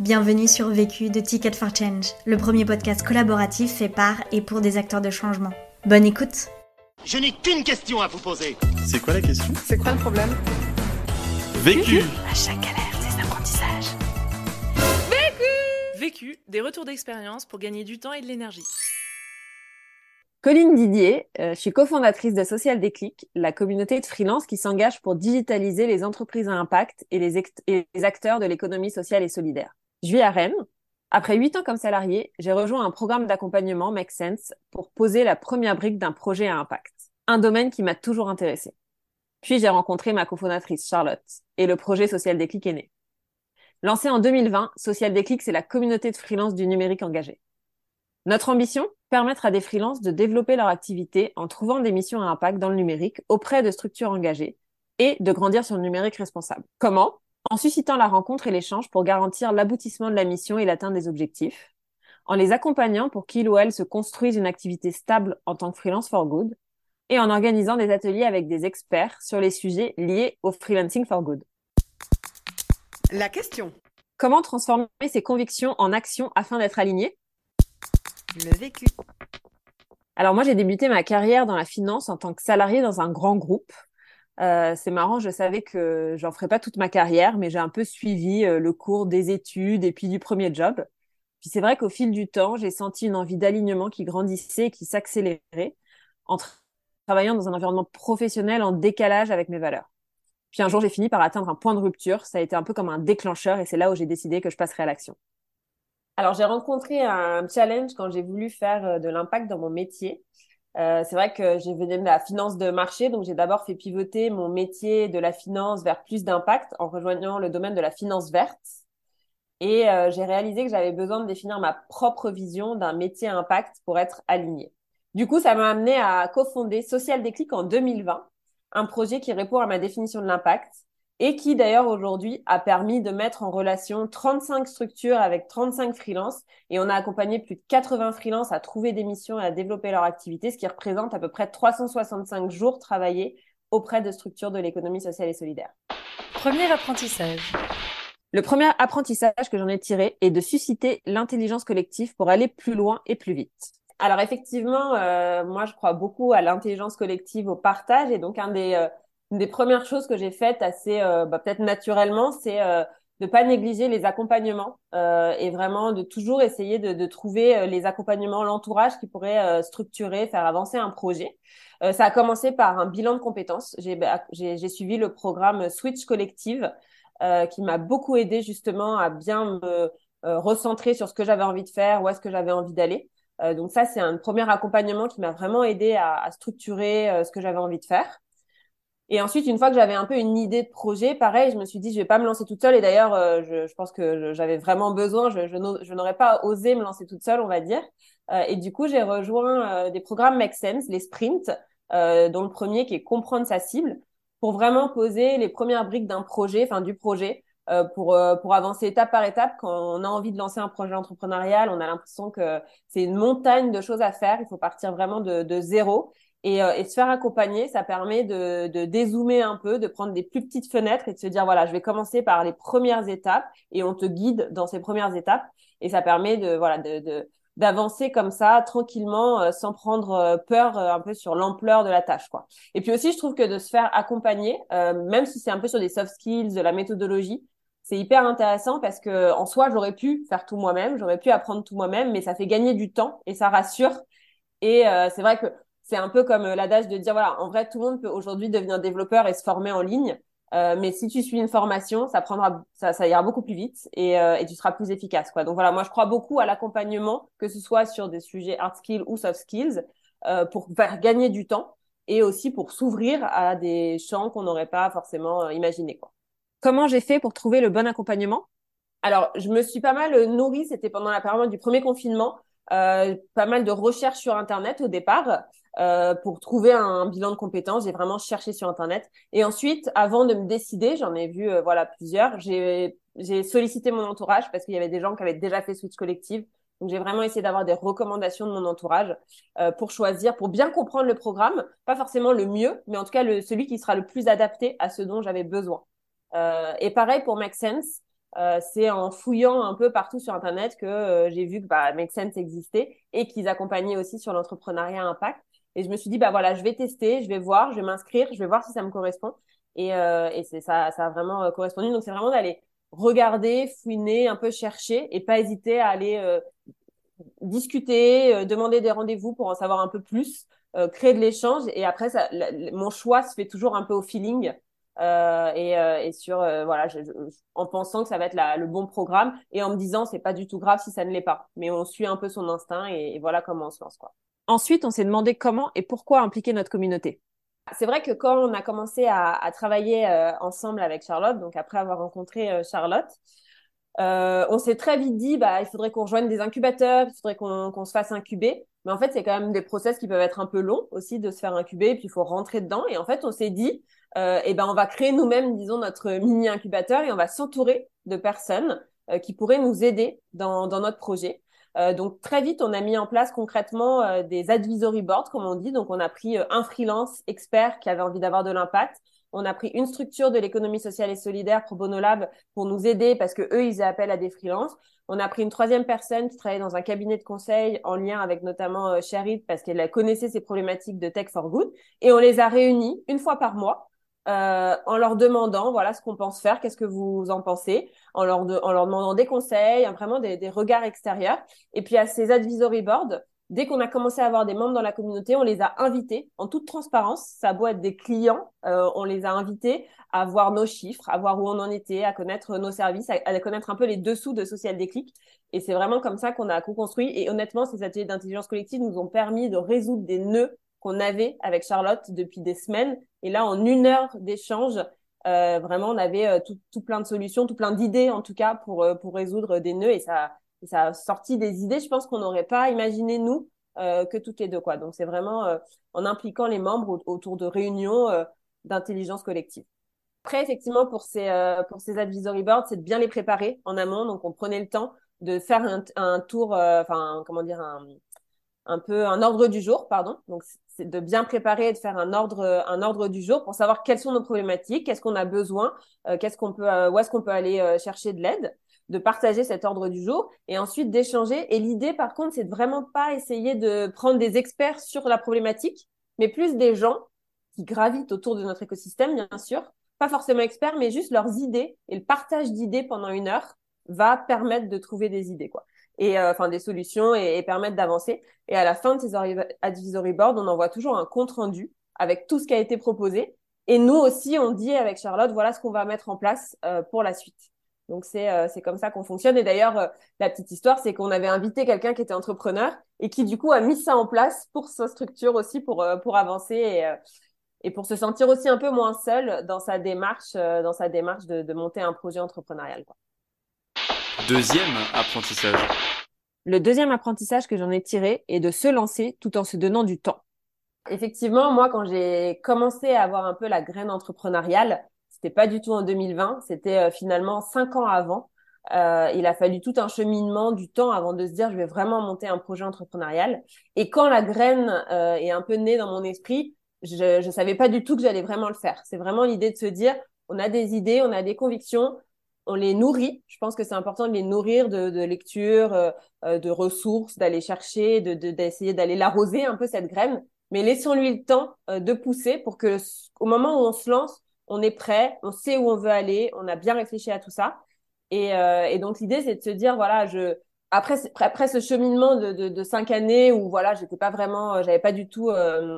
Bienvenue sur Vécu de Ticket for Change, le premier podcast collaboratif fait par et pour des acteurs de changement. Bonne écoute Je n'ai qu'une question à vous poser. C'est quoi la question? C'est quoi le problème? Vécu À chaque galère, des apprentissages. Vécu, des retours d'expérience pour gagner du temps et de l'énergie. Colline Didier, euh, je suis cofondatrice de Social Déclic, la communauté de freelance qui s'engage pour digitaliser les entreprises à impact et les, et les acteurs de l'économie sociale et solidaire. Je vis à Rennes. Après huit ans comme salarié, j'ai rejoint un programme d'accompagnement Make Sense pour poser la première brique d'un projet à impact, un domaine qui m'a toujours intéressé. Puis j'ai rencontré ma cofondatrice Charlotte et le projet Social Déclic est né. Lancé en 2020, Social Déclic, c'est la communauté de freelance du numérique engagé. Notre ambition? Permettre à des freelances de développer leur activité en trouvant des missions à impact dans le numérique auprès de structures engagées et de grandir sur le numérique responsable. Comment? En suscitant la rencontre et l'échange pour garantir l'aboutissement de la mission et l'atteinte des objectifs, en les accompagnant pour qu'ils ou elles se construisent une activité stable en tant que freelance for good, et en organisant des ateliers avec des experts sur les sujets liés au freelancing for good. La question. Comment transformer ses convictions en action afin d'être aligné Le vécu. Alors moi, j'ai débuté ma carrière dans la finance en tant que salarié dans un grand groupe euh, c'est marrant, je savais que j'en ferais pas toute ma carrière, mais j'ai un peu suivi euh, le cours des études et puis du premier job. Puis c'est vrai qu'au fil du temps, j'ai senti une envie d'alignement qui grandissait et qui s'accélérait en travaillant dans un environnement professionnel en décalage avec mes valeurs. Puis un jour, j'ai fini par atteindre un point de rupture. Ça a été un peu comme un déclencheur et c'est là où j'ai décidé que je passerais à l'action. Alors, j'ai rencontré un challenge quand j'ai voulu faire euh, de l'impact dans mon métier. Euh, c'est vrai que j'ai venu de la finance de marché, donc j'ai d'abord fait pivoter mon métier de la finance vers plus d'impact en rejoignant le domaine de la finance verte. Et euh, j'ai réalisé que j'avais besoin de définir ma propre vision d'un métier impact pour être aligné. Du coup, ça m'a amené à cofonder Social Déclic en 2020, un projet qui répond à ma définition de l'impact et qui d'ailleurs aujourd'hui a permis de mettre en relation 35 structures avec 35 freelances et on a accompagné plus de 80 freelances à trouver des missions et à développer leur activité, ce qui représente à peu près 365 jours travaillés auprès de structures de l'économie sociale et solidaire. Premier apprentissage. Le premier apprentissage que j'en ai tiré est de susciter l'intelligence collective pour aller plus loin et plus vite. Alors effectivement, euh, moi je crois beaucoup à l'intelligence collective, au partage et donc un des euh, une des premières choses que j'ai faites assez euh, bah, peut-être naturellement, c'est euh, de pas négliger les accompagnements euh, et vraiment de toujours essayer de, de trouver euh, les accompagnements, l'entourage qui pourrait euh, structurer, faire avancer un projet. ça a commencé par un bilan de compétences. J'ai bah, suivi le programme Switch Collective qui m'a beaucoup aidé justement à bien me recentrer sur ce que j'avais envie de faire, où est-ce que j'avais envie d'aller. donc ça, c'est un premier accompagnement qui m'a vraiment aidé à, à structurer ce que j'avais envie de faire. Et ensuite, une fois que j'avais un peu une idée de projet, pareil, je me suis dit, je vais pas me lancer toute seule. Et d'ailleurs, euh, je, je, pense que j'avais vraiment besoin, je, je n'aurais pas osé me lancer toute seule, on va dire. Euh, et du coup, j'ai rejoint euh, des programmes Make Sense, les sprints, dont le premier qui est comprendre sa cible, pour vraiment poser les premières briques d'un projet, enfin du projet, pour, pour avancer étape par étape. Quand on a envie de lancer un projet entrepreneurial, on a l'impression que c'est une montagne de choses à faire. Il faut partir vraiment de, de zéro. Et, euh, et, se faire accompagner, ça permet de, de dézoomer un peu, de prendre des plus petites fenêtres et de se dire voilà, je vais commencer par les premières étapes et on te guide dans ces premières étapes et ça permet de voilà de, d'avancer comme ça tranquillement euh, sans prendre euh, peur un peu sur l'ampleur de la tâche quoi. Et puis aussi je trouve que de se faire accompagner même si c'est un peu sur des soft skills, de la méthodologie, c'est hyper intéressant parce que en soi j'aurais pu faire tout moi-même, j'aurais pu apprendre tout moi-même mais ça fait gagner du temps et ça rassure et c'est vrai que c'est un peu comme euh, l'adage de dire voilà, en vrai, tout le monde peut aujourd'hui devenir développeur et se former en ligne. Euh, mais si tu suis une formation, ça prendra, ça, ça ira beaucoup plus vite et, euh, et tu seras plus efficace, quoi. Donc voilà, moi je crois beaucoup à l'accompagnement, que ce soit sur des sujets hard skills ou soft skills, euh, pour faire gagner du temps et aussi pour s'ouvrir à des champs qu'on n'aurait pas forcément euh, imaginé, quoi. Comment j'ai fait pour trouver le bon accompagnement? Alors, je me suis pas mal nourrie. C'était pendant la période du premier confinement. Euh, pas mal de recherches sur Internet au départ euh, pour trouver un, bilan de compétences. J'ai vraiment cherché sur Internet. Et ensuite, avant de me décider, j'en ai vu euh, voilà plusieurs. J'ai sollicité mon entourage parce qu'il y avait des gens qui avaient déjà fait Switch Collective. Donc j'ai vraiment essayé d'avoir des recommandations de mon entourage euh, pour choisir, pour bien comprendre le programme, pas forcément le mieux, mais en tout cas le, celui qui sera le plus adapté à ce dont j'avais besoin. Euh, et pareil pour Make Sense, euh, c'est en fouillant un peu partout sur Internet que j'ai vu que bah, Make Sense existait et qu'ils accompagnaient aussi sur l'entrepreneuriat impact. Et je me suis dit, bah voilà, je vais tester, je vais voir, je vais m'inscrire, je vais voir si ça me correspond. Et, euh, et c'est ça, ça a vraiment euh, correspondu. Donc c'est vraiment d'aller regarder, fouiner, un peu chercher et pas hésiter à aller euh, discuter, demander des rendez-vous pour en savoir un peu plus, créer de l'échange. Et après, ça, mon choix se fait toujours un peu au feeling. Euh, et, euh, et, sur euh, voilà je, en pensant que ça va être la, le bon programme et en me disant c'est pas du tout grave si ça ne l'est pas mais on suit un peu son instinct et, et, voilà comment on se lance quoi. Ensuite on s'est demandé comment et pourquoi impliquer notre communauté. C'est vrai que quand on a commencé à, travailler ensemble avec Charlotte donc après avoir rencontré Charlotte on s'est très vite dit bah il faudrait qu'on rejoigne des incubateurs il faudrait qu'on se fasse incuber mais en fait c'est quand même des process qui peuvent être un peu longs aussi de se faire incuber puis il faut rentrer dedans et en fait on s'est dit euh, et ben on va créer nous-mêmes, disons, notre mini incubateur et on va s'entourer de personnes euh, qui pourraient nous aider dans notre projet. Euh, donc très vite, on a mis en place concrètement euh, des advisory boards, comme on dit. Donc on a pris euh, un freelance expert qui avait envie d'avoir de l'impact. On a pris une structure de l'économie sociale et solidaire pour Bonolab pour nous aider parce que eux, ils appellent à des freelances. On a pris une troisième personne qui travaillait dans un cabinet de conseil en lien avec notamment euh, Charit parce qu'elle connaissait ces problématiques de tech for good. Et on les a réunis une fois par mois euh, en leur demandant voilà ce qu'on pense faire, qu'est-ce que vous en pensez, en leur, en leur demandant des conseils, hein, vraiment des, des, regards extérieurs. Et puis à ces advisory boards, dès qu'on a commencé à avoir des membres dans la communauté, on les a invités en toute transparence. Ça doit être des clients, euh, on les a invités à voir nos chiffres, à voir où on en était, à connaître nos services, à, à connaître un peu les dessous de Social Déclic. Et c'est vraiment comme ça qu'on a co-construit. Et honnêtement, ces ateliers d'intelligence collective nous ont permis de résoudre des nœuds qu'on avait avec Charlotte depuis des semaines. Et là, en une heure d'échange, euh, vraiment, on avait euh, tout, tout, plein de solutions, tout plein d'idées en tout cas pour euh, pour résoudre des nœuds et ça ça a sorti des idées. Je pense qu'on n'aurait pas imaginé nous euh, que toutes les deux quoi. Donc c'est vraiment euh, en impliquant les membres autour de réunions d'intelligence collective. Après, effectivement, pour ces pour ces advisory boards, c'est de bien les préparer en amont. Donc on prenait le temps de faire un, un tour, enfin comment dire un un peu un ordre du jour, pardon. Donc c'est de bien préparer et de faire un ordre un ordre du jour pour savoir quelles sont nos problématiques, qu'est-ce qu'on a besoin, euh, qu'est-ce qu'on peut euh, où est-ce qu'on peut aller euh, chercher de l'aide, de partager cet ordre du jour et ensuite d'échanger. Et l'idée par contre, c'est de vraiment pas essayer de prendre des experts sur la problématique, mais plus des gens qui gravitent autour de notre écosystème, bien sûr, pas forcément experts, mais juste leurs idées et le partage d'idées pendant une heure va permettre de trouver des idées quoi et euh, enfin des solutions et, et permettre d'avancer. Et à la fin de ces advisory boards, on envoie toujours un compte rendu avec tout ce qui a été proposé. Et nous aussi, on dit avec Charlotte, voilà ce qu'on va mettre en place euh, pour la suite. Donc c'est euh, c'est comme ça qu'on fonctionne. Et d'ailleurs, euh, la petite histoire, c'est qu'on avait invité quelqu'un qui était entrepreneur et qui du coup a mis ça en place pour sa structure aussi pour pour avancer et et pour se sentir aussi un peu moins seul dans sa démarche dans sa démarche de, de monter un projet entrepreneurial. Quoi. Deuxième apprentissage. Le deuxième apprentissage que j'en ai tiré est de se lancer tout en se donnant du temps. Effectivement, moi, quand j'ai commencé à avoir un peu la graine entrepreneuriale, c'était pas du tout en 2020, c'était euh, finalement cinq ans avant. Euh, il a fallu tout un cheminement du temps avant de se dire je vais vraiment monter un projet entrepreneurial. Et quand la graine euh, est un peu née dans mon esprit, je ne savais pas du tout que j'allais vraiment le faire. C'est vraiment l'idée de se dire on a des idées, on a des convictions, on les nourrit. Je pense que c'est important de les nourrir de, de lecture, euh, euh, de ressources, d'aller chercher, de d'essayer d'aller l'arroser un peu cette graine. Mais laissons-lui le temps euh, de pousser pour que au moment où on se lance, on est prêt, on sait où on veut aller, on a bien réfléchi à tout ça. Et, et donc l'idée c'est de se dire voilà je après après ce cheminement de, de, de cinq années où voilà j'étais pas vraiment j'avais pas du tout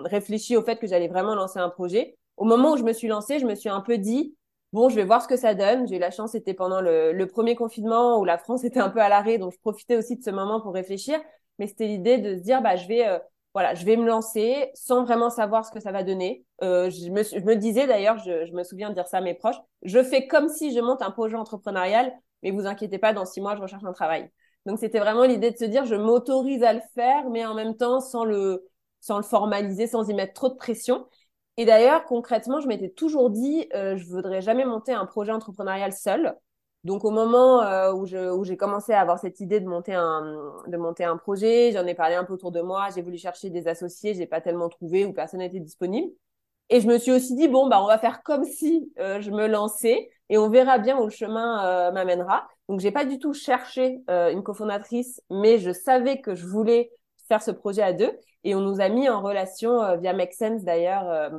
réfléchi au fait que j'allais vraiment lancer un projet. Au moment où je me suis lancée, je me suis un peu dit bon, je vais voir ce que ça donne. J'ai eu la chance, c'était pendant le, le, premier confinement où la France était un peu à l'arrêt, donc je profitais aussi de ce moment pour réfléchir. Mais c'était l'idée de se dire, bah, je vais, euh, voilà, je vais me lancer sans vraiment savoir ce que ça va donner. Euh, je, me, je me disais d'ailleurs, je, je, me souviens de dire ça à mes proches, je fais comme si je monte un projet entrepreneurial, mais vous inquiétez pas, dans six mois, je recherche un travail. Donc c'était vraiment l'idée de se dire, je m'autorise à le faire, mais en même temps sans le sans le formaliser, sans y mettre trop de pression. Et d'ailleurs, concrètement, je m'étais toujours dit, euh, je voudrais jamais monter un projet entrepreneurial seul. Donc, au moment euh, où, je, où j'ai commencé à avoir cette idée de monter un, de monter un projet, j'en ai parlé un peu autour de moi. J'ai voulu chercher des associés, j'ai pas tellement trouvé ou personne n'était disponible. Et je me suis aussi dit, bon, bah, on va faire comme si euh, je me lançais et on verra bien où le chemin m'amènera. Donc j'ai pas du tout cherché une cofondatrice, mais je savais que je voulais faire ce projet à deux et on nous a mis en relation via Make Sense d'ailleurs.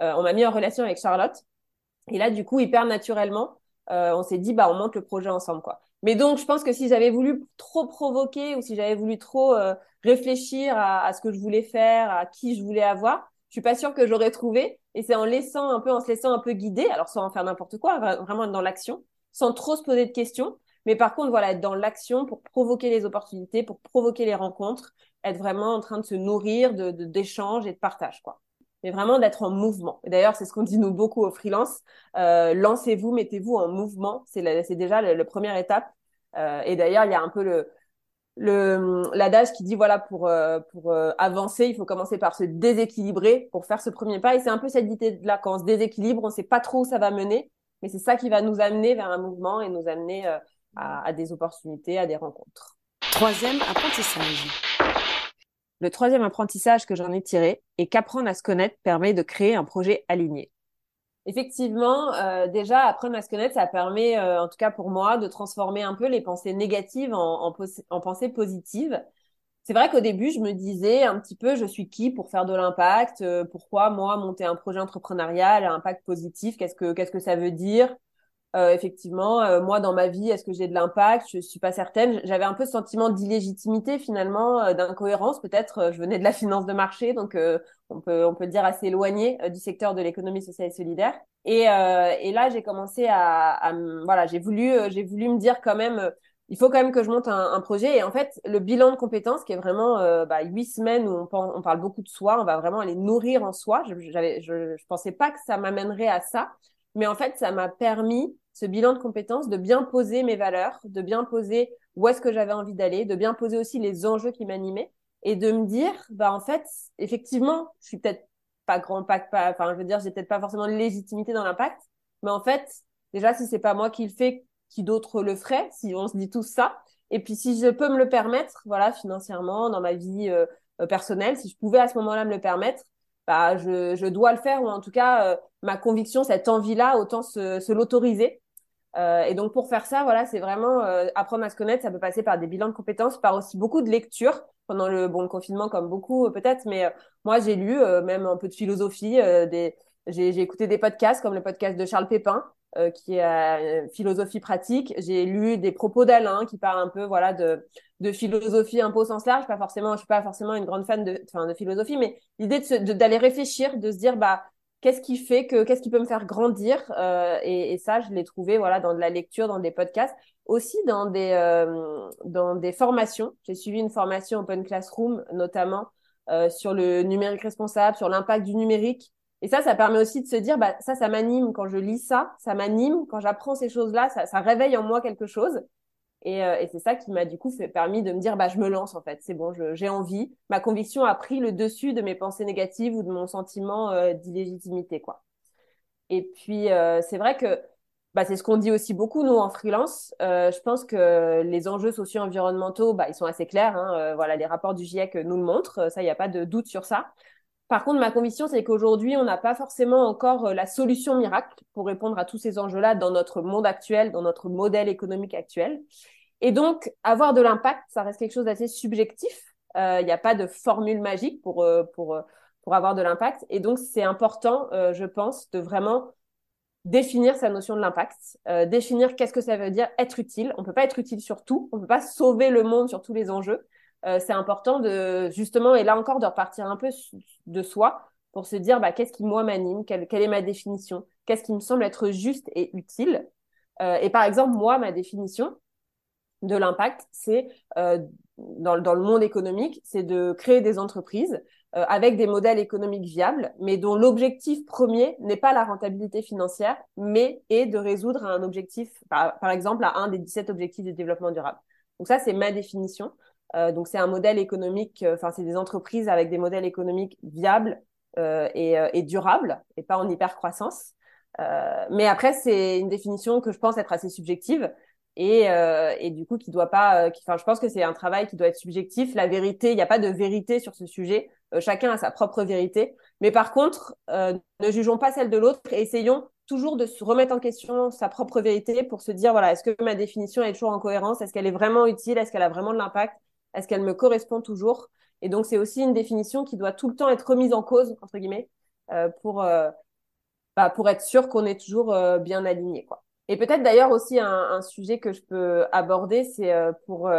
on m'a mis en relation avec Charlotte et là du coup hyper naturellement, on s'est dit bah on monte le projet ensemble quoi. Mais donc, je pense que si j'avais voulu trop provoquer ou si j'avais voulu trop euh, réfléchir à, ce que je voulais faire, à qui je voulais avoir, je suis pas sûre que j'aurais trouvé. Et c'est en laissant un peu, en se laissant un peu guider, alors sans en faire n'importe quoi, vraiment être dans l'action, sans trop se poser de questions. Mais par contre, voilà, être dans l'action pour provoquer les opportunités, pour provoquer les rencontres, être vraiment en train de se nourrir de d'échanges et de partage, quoi mais vraiment d'être en mouvement. D'ailleurs, c'est ce qu'on dit nous beaucoup au freelance. Euh, lancez-vous, mettez-vous en mouvement. C'est déjà la, première étape. Euh, et d'ailleurs, il y a un peu le l'adage qui dit voilà pour euh, pour avancer, il faut commencer par se déséquilibrer pour faire ce premier pas. Et c'est un peu cette idée là quand on se déséquilibre, on sait pas trop où ça va mener, mais c'est ça qui va nous amener vers un mouvement et nous amener à, à des opportunités, à des rencontres. Troisième apprentissage. Le troisième apprentissage que j'en ai tiré est qu'apprendre à se connaître permet de créer un projet aligné. Effectivement, euh, déjà apprendre à se connaître, ça permet, euh, en tout cas pour moi, de transformer un peu les pensées négatives en, en, pensées positives. C'est vrai qu'au début, je me disais un petit peu, je suis qui pour faire de l'impact? Euh, Pourquoi moi monter un projet entrepreneurial à impact positif? Qu'est-ce que qu'est-ce que ça veut dire? Euh, effectivement, euh, moi dans ma vie, est-ce que j'ai de l'impact? Je suis pas certaine. J'avais un peu ce sentiment d'illégitimité finalement, euh, d'incohérence peut-être. Je venais de la finance de marché, donc on peut on peut dire assez éloigné du secteur de l'économie sociale et solidaire. Et, et là, j'ai commencé à, à voilà, j'ai voulu j'ai voulu me dire quand même. il faut quand même que je monte un, un, projet. Et en fait, le bilan de compétences, qui est vraiment bah, huit semaines où on, parle beaucoup de soi, on va vraiment aller nourrir en soi. Je, je, je pensais pas que ça m'amènerait à ça, mais en fait, ça m'a permis ce bilan de compétences, de bien poser mes valeurs, de bien poser où est-ce que j'avais envie d'aller, de bien poser aussi les enjeux qui m'animaient et de me dire, bah en fait, effectivement, je suis peut-être pas grand, pas, enfin, je veux dire, j'ai peut-être pas forcément de légitimité dans l'impact, mais en fait, déjà, si c'est pas moi qui le fais, qui d'autre le ferait, si on se dit tout ça, et puis si je peux me le permettre, voilà, financièrement, dans ma vie euh, euh, personnelle, si je pouvais à ce moment-là me le permettre, bah, je, je dois le faire, ou en tout cas, euh, ma conviction, cette envie-là, autant se, se l'autoriser euh, et donc pour faire ça, voilà, c'est vraiment euh, apprendre à se connaître. Ça peut passer par des bilans de compétences, par aussi beaucoup de lectures pendant le bon confinement, comme beaucoup euh, peut-être. Mais moi, j'ai lu même un peu de philosophie. des, j'ai, écouté des podcasts comme le podcast de Charles Pépin, qui est philosophie pratique. J'ai lu des propos d'Alain qui parlent un peu, voilà, de de philosophie un peu au sens large. Pas forcément, je suis pas forcément une grande fan de, enfin, de philosophie, mais l'idée de, d'aller réfléchir, de se dire, bah qu'est-ce qui fait que qu'est-ce qui peut me faire grandir euh, et, et, ça je l'ai trouvé voilà dans de la lecture dans des podcasts aussi dans des euh, dans des formations. J'ai suivi une formation Open Classroom notamment euh, sur le numérique responsable sur l'impact du numérique. Et ça ça permet aussi de se dire bah ça ça m'anime quand je lis ça ça m'anime quand j'apprends ces choses là ça, ça réveille en moi quelque chose et, euh, et c'est ça qui m'a du coup fait, permis de me dire, bah, je me lance en fait, c'est bon, j'ai envie. Ma conviction a pris le dessus de mes pensées négatives ou de mon sentiment euh, d'illégitimité, quoi. Et puis, euh, c'est vrai que bah, c'est ce qu'on dit aussi beaucoup, nous, en freelance. je pense que les enjeux socio-environnementaux, bah, ils sont assez clairs. Hein, voilà, les rapports du GIEC nous le montrent. Ça, il n'y a pas de doute sur ça. Par contre, ma conviction, c'est qu'aujourd'hui, on n'a pas forcément encore la solution miracle pour répondre à tous ces enjeux-là dans notre monde actuel, dans notre modèle économique actuel. Et donc, avoir de l'impact, ça reste quelque chose d'assez subjectif. Euh, il n'y a pas de formule magique pour, euh, pour, euh, pour avoir de l'impact. Et donc, c'est important, je pense, de vraiment définir sa notion de l'impact, définir qu'est-ce que ça veut dire être utile. On ne peut pas être utile sur tout, on ne peut pas sauver le monde sur tous les enjeux. c'est important de, justement, et là encore, de repartir un peu de soi pour se dire, bah, qu'est-ce qui, moi, m'anime, quelle, quelle, est ma définition, qu'est-ce qui me semble être juste et utile? et par exemple, moi, ma définition, de l'impact, c'est euh, dans, dans, le monde économique, c'est de créer des entreprises euh, avec des modèles économiques viables, mais dont l'objectif premier n'est pas la rentabilité financière, mais est de résoudre un objectif, par, exemple, à un des 17 objectifs de développement durable. Donc ça, c'est ma définition. Euh, donc c'est un modèle économique, euh, enfin c'est des entreprises avec des modèles économiques viables euh, et, et, durables, et pas en hypercroissance. mais après, c'est une définition que je pense être assez subjective et, euh, et du coup qui doit pas euh, enfin je pense que c'est un travail qui doit être subjectif. La vérité il n'y a pas de vérité sur ce sujet. Euh, chacun a sa propre vérité. Mais par contre euh, ne jugeons pas celle de l'autre et essayons toujours de se remettre en question sa propre vérité pour se dire, voilà, est-ce que ma définition est toujours en cohérence? Est-ce qu'elle est vraiment utile? Est-ce qu'elle a vraiment de l'impact? Est-ce qu'elle me correspond toujours? Et donc, c'est aussi une définition qui doit tout le temps être remise en cause, entre guillemets, euh, pour, euh, bah, pour être sûr qu'on est toujours bien aligné. Quoi. Et peut-être d'ailleurs aussi un, un, sujet que je peux aborder, c'est pour,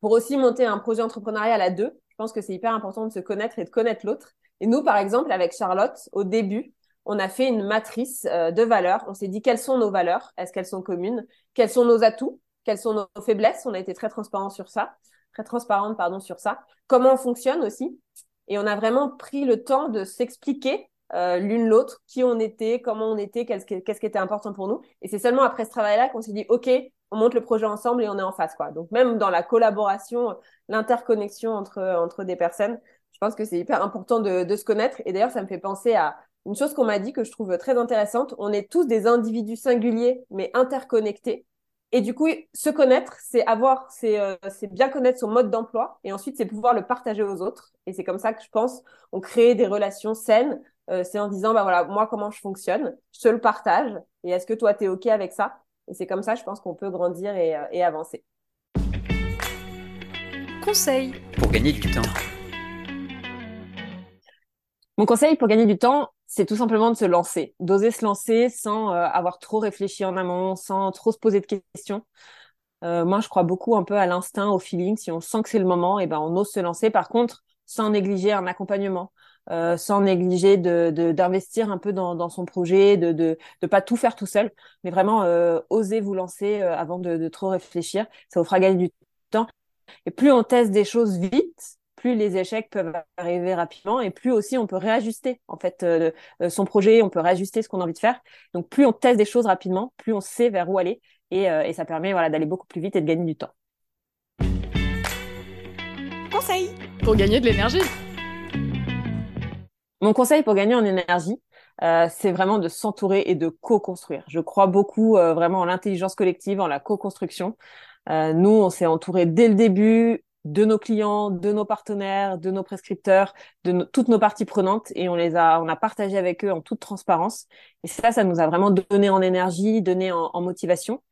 pour aussi monter un projet entrepreneurial à deux. Je pense que c'est hyper important de se connaître et de connaître l'autre. Et nous, par exemple, avec Charlotte, au début, on a fait une matrice euh, de valeurs. On s'est dit quelles sont nos valeurs, est-ce qu'elles sont communes, quels sont nos atouts, quelles sont nos faiblesses? On a été très transparent sur ça, très transparente pardon sur ça. Comment on fonctionne aussi? Et on a vraiment pris le temps de s'expliquer euh, l'une l'autre qui on était, comment on était, qu'est-ce qui, qu'est-ce qui était important pour nous. Et c'est seulement après ce travail-là qu'on s'est dit ok, on monte le projet ensemble et on est en face quoi. Donc même dans la collaboration, l'interconnexion entre entre des personnes, je pense que c'est hyper important de, de se connaître. Et d'ailleurs, ça me fait penser à une chose qu'on m'a dit que je trouve très intéressante, on est tous des individus singuliers mais interconnectés. Et du coup, se connaître, c'est avoir, c'est euh, bien connaître son mode d'emploi, et ensuite c'est pouvoir le partager aux autres. Et c'est comme ça que je pense, on crée des relations saines. Euh, c'est en disant, bah voilà, moi comment je fonctionne, je te le partage, et est-ce que toi t'es ok avec ça? Et c'est comme ça, je pense qu'on peut grandir et, euh, et avancer. Conseil pour gagner du temps. Mon conseil pour gagner du temps, c'est tout simplement de se lancer, d'oser se lancer sans euh, avoir trop réfléchi en amont, sans trop se poser de questions. Euh, moi, je crois beaucoup un peu à l'instinct, au feeling. Si on sent que c'est le moment, et eh ben on ose se lancer. Par contre, sans négliger un accompagnement, euh, sans négliger de d'investir un peu dans, dans son projet, de, de de pas tout faire tout seul, mais vraiment euh, oser vous lancer avant de, de trop réfléchir. Ça vous fera gagner du temps. Et plus on teste des choses vite, plus les échecs peuvent arriver rapidement et plus aussi on peut réajuster en fait euh, euh, son projet, on peut réajuster ce qu'on a envie de faire. Donc plus on teste des choses rapidement, plus on sait vers où aller et, euh, et ça permet voilà d'aller beaucoup plus vite et de gagner du temps. Conseil pour gagner de l'énergie. Mon conseil pour gagner en énergie, euh, c'est vraiment de s'entourer et de co-construire. Je crois beaucoup vraiment en l'intelligence collective, en la co-construction. Euh, nous, on s'est entouré dès le début de nos clients, de nos partenaires, de nos prescripteurs, de toutes nos parties prenantes et on les a, on a partagé avec eux en toute transparence. Et ça, ça nous a vraiment donné en énergie, donné en, motivation.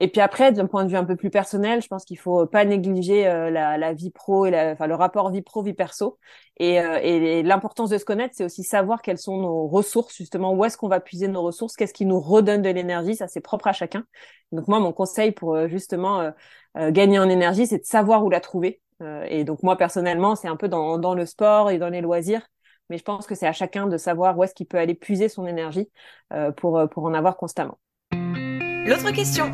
Et puis après, d'un point de vue un peu plus personnel, je pense qu'il faut pas négliger euh, la, vie pro et la, enfin, le rapport vie pro vie perso. Et, euh, et l'importance de se connaître, c'est aussi savoir quelles sont nos ressources, justement, où est-ce qu'on va puiser nos ressources, qu'est-ce qui nous redonne de l'énergie. Ça, c'est propre à chacun. Donc moi, mon conseil pour euh, justement euh, gagner en énergie, c'est de savoir où la trouver. Euh, et donc moi personnellement, c'est un peu dans, dans le sport et dans les loisirs, mais je pense que c'est à chacun de savoir où est-ce qu'il peut aller puiser son énergie euh, pour, pour en avoir constamment. L'autre question.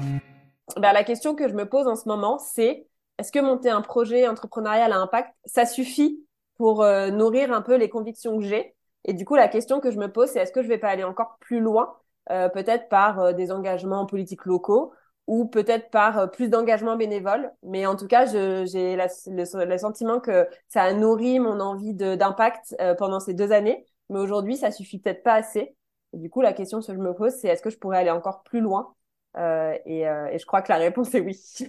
Ben, la question que je me pose en ce moment, c'est est-ce que monter un projet entrepreneurial à impact, ça suffit pour nourrir un peu les convictions que j'ai? Et du coup, la question que je me pose, c'est est-ce que je vais pas aller encore plus loin, peut-être par des engagements politiques locaux ou peut-être par euh, plus d'engagement bénévole? Mais en tout cas, j'ai le, sentiment que ça a nourri mon envie d'impact euh, pendant ces deux années. Mais aujourd'hui, ça suffit peut-être pas assez. du coup, la question que je me pose, c'est est-ce que je pourrais aller encore plus loin euh, et, et je crois que la réponse est oui.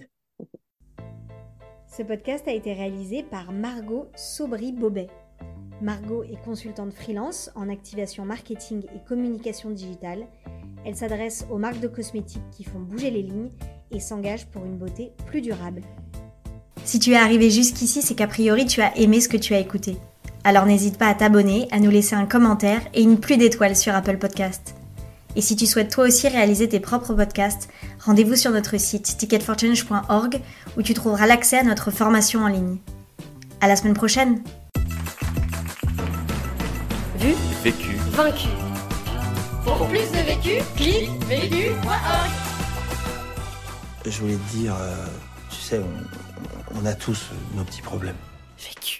Ce podcast a été réalisé par Margot Sobry-Bobet. Margot est consultante freelance en activation marketing et communication digitale elle s'adresse aux marques de cosmétiques qui font bouger les lignes et s'engage pour une beauté plus durable. Si tu es arrivé jusqu'ici, c'est qu'a priori tu as aimé ce que tu as écouté. Alors n'hésite pas à t'abonner, à nous laisser un commentaire et une pluie d'étoiles sur Apple Podcast. Et si tu souhaites toi aussi réaliser tes propres podcasts, rendez-vous sur notre site ticketforchange.org où tu trouveras l'accès à notre formation en ligne. À la semaine prochaine. Vu, vécu, vaincu. Pour plus de vécu, clique vécu.org. Je voulais te dire, euh, tu sais, on, on a tous nos petits problèmes. Vécu.